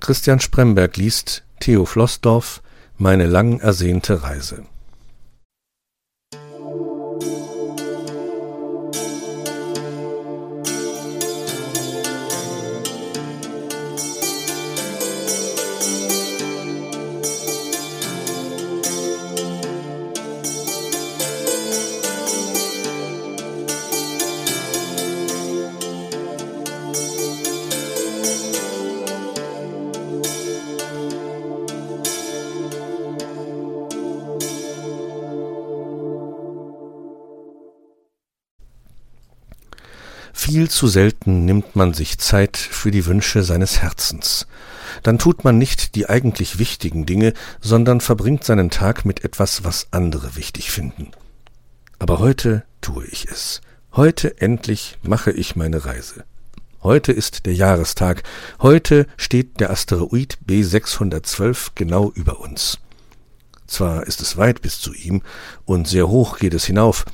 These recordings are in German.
Christian Spremberg liest Theo Flossdorf Meine lang ersehnte Reise. Viel zu selten nimmt man sich Zeit für die Wünsche seines Herzens. Dann tut man nicht die eigentlich wichtigen Dinge, sondern verbringt seinen Tag mit etwas, was andere wichtig finden. Aber heute tue ich es. Heute endlich mache ich meine Reise. Heute ist der Jahrestag. Heute steht der Asteroid B612 genau über uns. Zwar ist es weit bis zu ihm und sehr hoch geht es hinauf,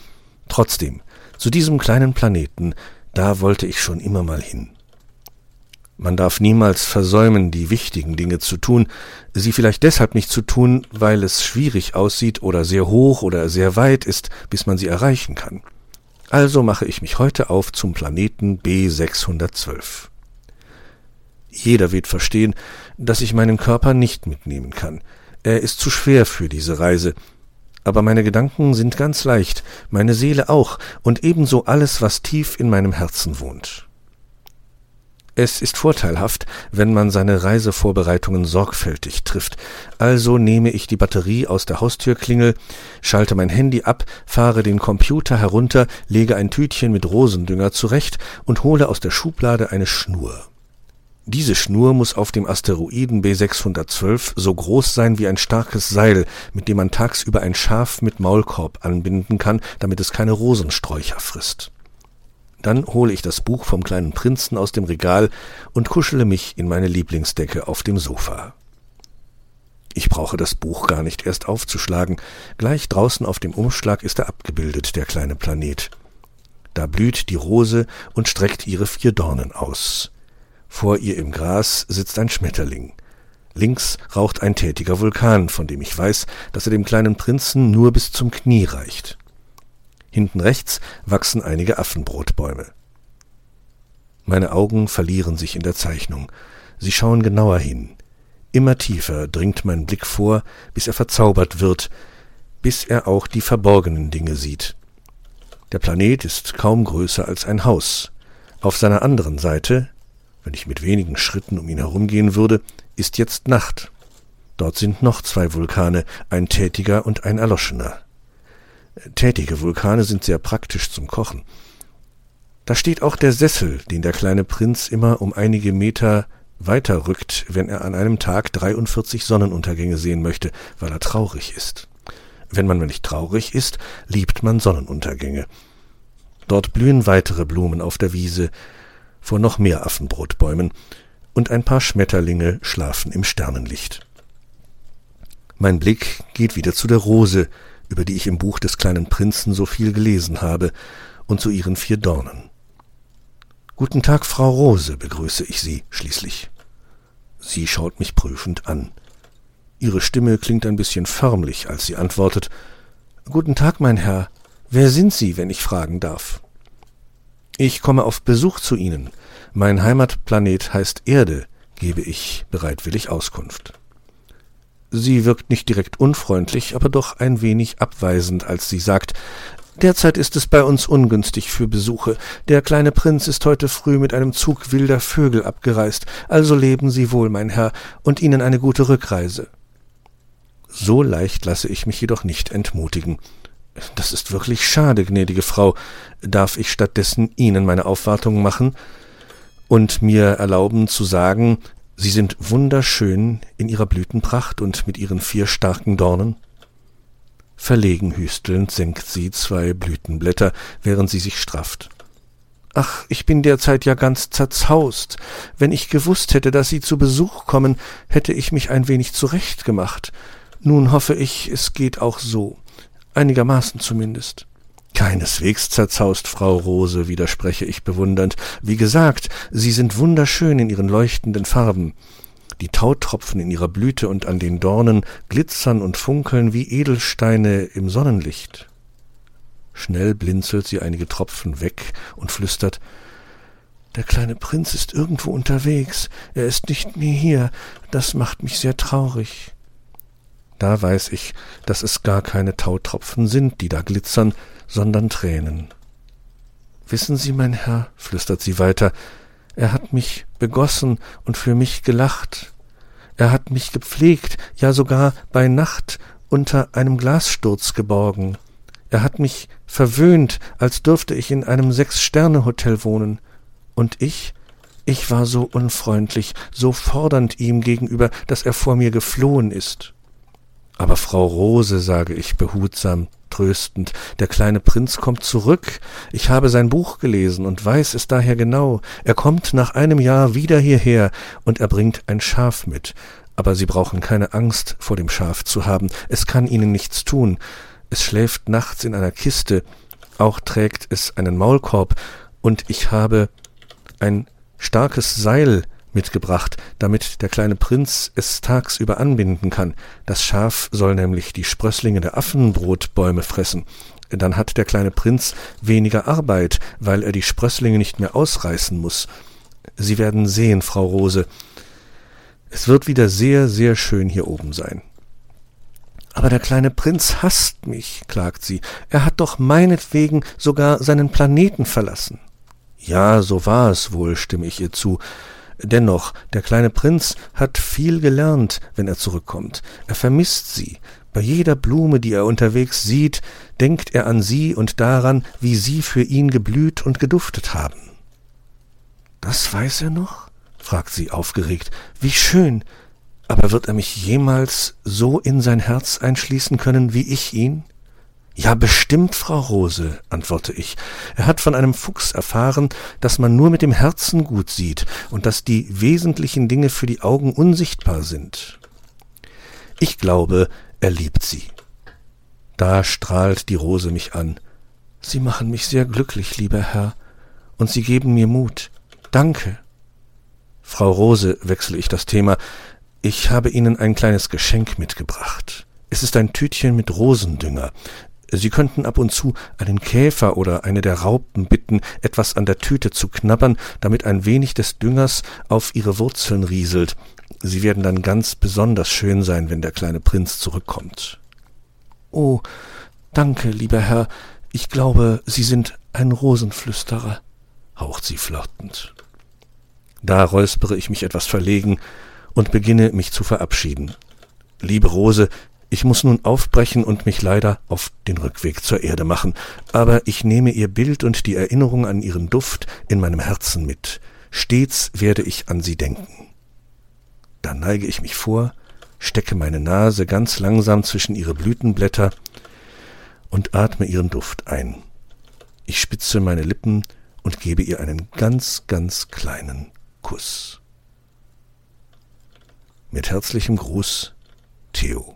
trotzdem, zu diesem kleinen Planeten da wollte ich schon immer mal hin. Man darf niemals versäumen, die wichtigen Dinge zu tun, sie vielleicht deshalb nicht zu tun, weil es schwierig aussieht oder sehr hoch oder sehr weit ist, bis man sie erreichen kann. Also mache ich mich heute auf zum Planeten B612. Jeder wird verstehen, dass ich meinen Körper nicht mitnehmen kann. Er ist zu schwer für diese Reise, aber meine Gedanken sind ganz leicht, meine Seele auch und ebenso alles, was tief in meinem Herzen wohnt. Es ist vorteilhaft, wenn man seine Reisevorbereitungen sorgfältig trifft. Also nehme ich die Batterie aus der Haustürklingel, schalte mein Handy ab, fahre den Computer herunter, lege ein Tütchen mit Rosendünger zurecht und hole aus der Schublade eine Schnur. Diese Schnur muss auf dem Asteroiden B612 so groß sein wie ein starkes Seil, mit dem man tagsüber ein Schaf mit Maulkorb anbinden kann, damit es keine Rosensträucher frisst. Dann hole ich das Buch vom kleinen Prinzen aus dem Regal und kuschele mich in meine Lieblingsdecke auf dem Sofa. Ich brauche das Buch gar nicht erst aufzuschlagen. Gleich draußen auf dem Umschlag ist er abgebildet, der kleine Planet. Da blüht die Rose und streckt ihre vier Dornen aus. Vor ihr im Gras sitzt ein Schmetterling. Links raucht ein tätiger Vulkan, von dem ich weiß, dass er dem kleinen Prinzen nur bis zum Knie reicht. Hinten rechts wachsen einige Affenbrotbäume. Meine Augen verlieren sich in der Zeichnung. Sie schauen genauer hin. Immer tiefer dringt mein Blick vor, bis er verzaubert wird, bis er auch die verborgenen Dinge sieht. Der Planet ist kaum größer als ein Haus. Auf seiner anderen Seite wenn ich mit wenigen Schritten um ihn herumgehen würde, ist jetzt Nacht. Dort sind noch zwei Vulkane, ein tätiger und ein erloschener. Tätige Vulkane sind sehr praktisch zum Kochen. Da steht auch der Sessel, den der kleine Prinz immer um einige Meter weiter rückt, wenn er an einem Tag 43 Sonnenuntergänge sehen möchte, weil er traurig ist. Wenn man nicht traurig ist, liebt man Sonnenuntergänge. Dort blühen weitere Blumen auf der Wiese, vor noch mehr Affenbrotbäumen, und ein paar Schmetterlinge schlafen im Sternenlicht. Mein Blick geht wieder zu der Rose, über die ich im Buch des kleinen Prinzen so viel gelesen habe, und zu ihren vier Dornen. Guten Tag, Frau Rose, begrüße ich Sie schließlich. Sie schaut mich prüfend an. Ihre Stimme klingt ein bisschen förmlich, als sie antwortet Guten Tag, mein Herr. Wer sind Sie, wenn ich fragen darf? Ich komme auf Besuch zu Ihnen. Mein Heimatplanet heißt Erde, gebe ich bereitwillig Auskunft. Sie wirkt nicht direkt unfreundlich, aber doch ein wenig abweisend, als sie sagt, Derzeit ist es bei uns ungünstig für Besuche. Der kleine Prinz ist heute früh mit einem Zug wilder Vögel abgereist. Also leben Sie wohl, mein Herr, und Ihnen eine gute Rückreise. So leicht lasse ich mich jedoch nicht entmutigen. Das ist wirklich schade, gnädige Frau. Darf ich stattdessen Ihnen meine Aufwartung machen und mir erlauben zu sagen, Sie sind wunderschön in Ihrer Blütenpracht und mit Ihren vier starken Dornen? Verlegen hüstelnd senkt sie zwei Blütenblätter, während sie sich strafft. Ach, ich bin derzeit ja ganz zerzaust. Wenn ich gewusst hätte, dass Sie zu Besuch kommen, hätte ich mich ein wenig zurechtgemacht. Nun hoffe ich, es geht auch so einigermaßen zumindest. Keineswegs zerzaust, Frau Rose, widerspreche ich bewundernd. Wie gesagt, Sie sind wunderschön in Ihren leuchtenden Farben. Die Tautropfen in ihrer Blüte und an den Dornen glitzern und funkeln wie Edelsteine im Sonnenlicht. Schnell blinzelt sie einige Tropfen weg und flüstert Der kleine Prinz ist irgendwo unterwegs, er ist nicht mehr hier, das macht mich sehr traurig. Da weiß ich, dass es gar keine Tautropfen sind, die da glitzern, sondern Tränen. Wissen Sie, mein Herr, flüstert sie weiter, er hat mich begossen und für mich gelacht. Er hat mich gepflegt, ja sogar bei Nacht unter einem Glassturz geborgen. Er hat mich verwöhnt, als dürfte ich in einem Sechs-Sterne-Hotel wohnen. Und ich, ich war so unfreundlich, so fordernd ihm gegenüber, dass er vor mir geflohen ist. Aber Frau Rose, sage ich behutsam, tröstend, der kleine Prinz kommt zurück. Ich habe sein Buch gelesen und weiß es daher genau. Er kommt nach einem Jahr wieder hierher und er bringt ein Schaf mit. Aber Sie brauchen keine Angst vor dem Schaf zu haben. Es kann Ihnen nichts tun. Es schläft nachts in einer Kiste. Auch trägt es einen Maulkorb. Und ich habe ein starkes Seil mitgebracht, damit der kleine Prinz es tagsüber anbinden kann. Das Schaf soll nämlich die Sprösslinge der Affenbrotbäume fressen. Dann hat der kleine Prinz weniger Arbeit, weil er die Sprösslinge nicht mehr ausreißen muss. Sie werden sehen, Frau Rose. Es wird wieder sehr, sehr schön hier oben sein. Aber der kleine Prinz hasst mich, klagt sie. Er hat doch meinetwegen sogar seinen Planeten verlassen. Ja, so war es wohl, stimme ich ihr zu. Dennoch, der kleine Prinz hat viel gelernt, wenn er zurückkommt. Er vermisst sie. Bei jeder Blume, die er unterwegs sieht, denkt er an sie und daran, wie sie für ihn geblüht und geduftet haben. Das weiß er noch? fragt sie aufgeregt. Wie schön. Aber wird er mich jemals so in sein Herz einschließen können wie ich ihn? Ja, bestimmt, Frau Rose, antworte ich. Er hat von einem Fuchs erfahren, dass man nur mit dem Herzen gut sieht und dass die wesentlichen Dinge für die Augen unsichtbar sind. Ich glaube, er liebt sie. Da strahlt die Rose mich an. Sie machen mich sehr glücklich, lieber Herr, und Sie geben mir Mut. Danke. Frau Rose, wechsle ich das Thema, ich habe Ihnen ein kleines Geschenk mitgebracht. Es ist ein Tütchen mit Rosendünger. Sie könnten ab und zu einen Käfer oder eine der Raupen bitten, etwas an der Tüte zu knabbern, damit ein wenig des Düngers auf ihre Wurzeln rieselt. Sie werden dann ganz besonders schön sein, wenn der kleine Prinz zurückkommt. Oh, danke, lieber Herr, ich glaube, Sie sind ein Rosenflüsterer, haucht sie flirtend. Da räuspere ich mich etwas verlegen und beginne mich zu verabschieden. Liebe Rose, ich muss nun aufbrechen und mich leider auf den Rückweg zur Erde machen, aber ich nehme ihr Bild und die Erinnerung an ihren Duft in meinem Herzen mit. Stets werde ich an sie denken. Dann neige ich mich vor, stecke meine Nase ganz langsam zwischen ihre Blütenblätter und atme ihren Duft ein. Ich spitze meine Lippen und gebe ihr einen ganz, ganz kleinen Kuss. Mit herzlichem Gruß, Theo.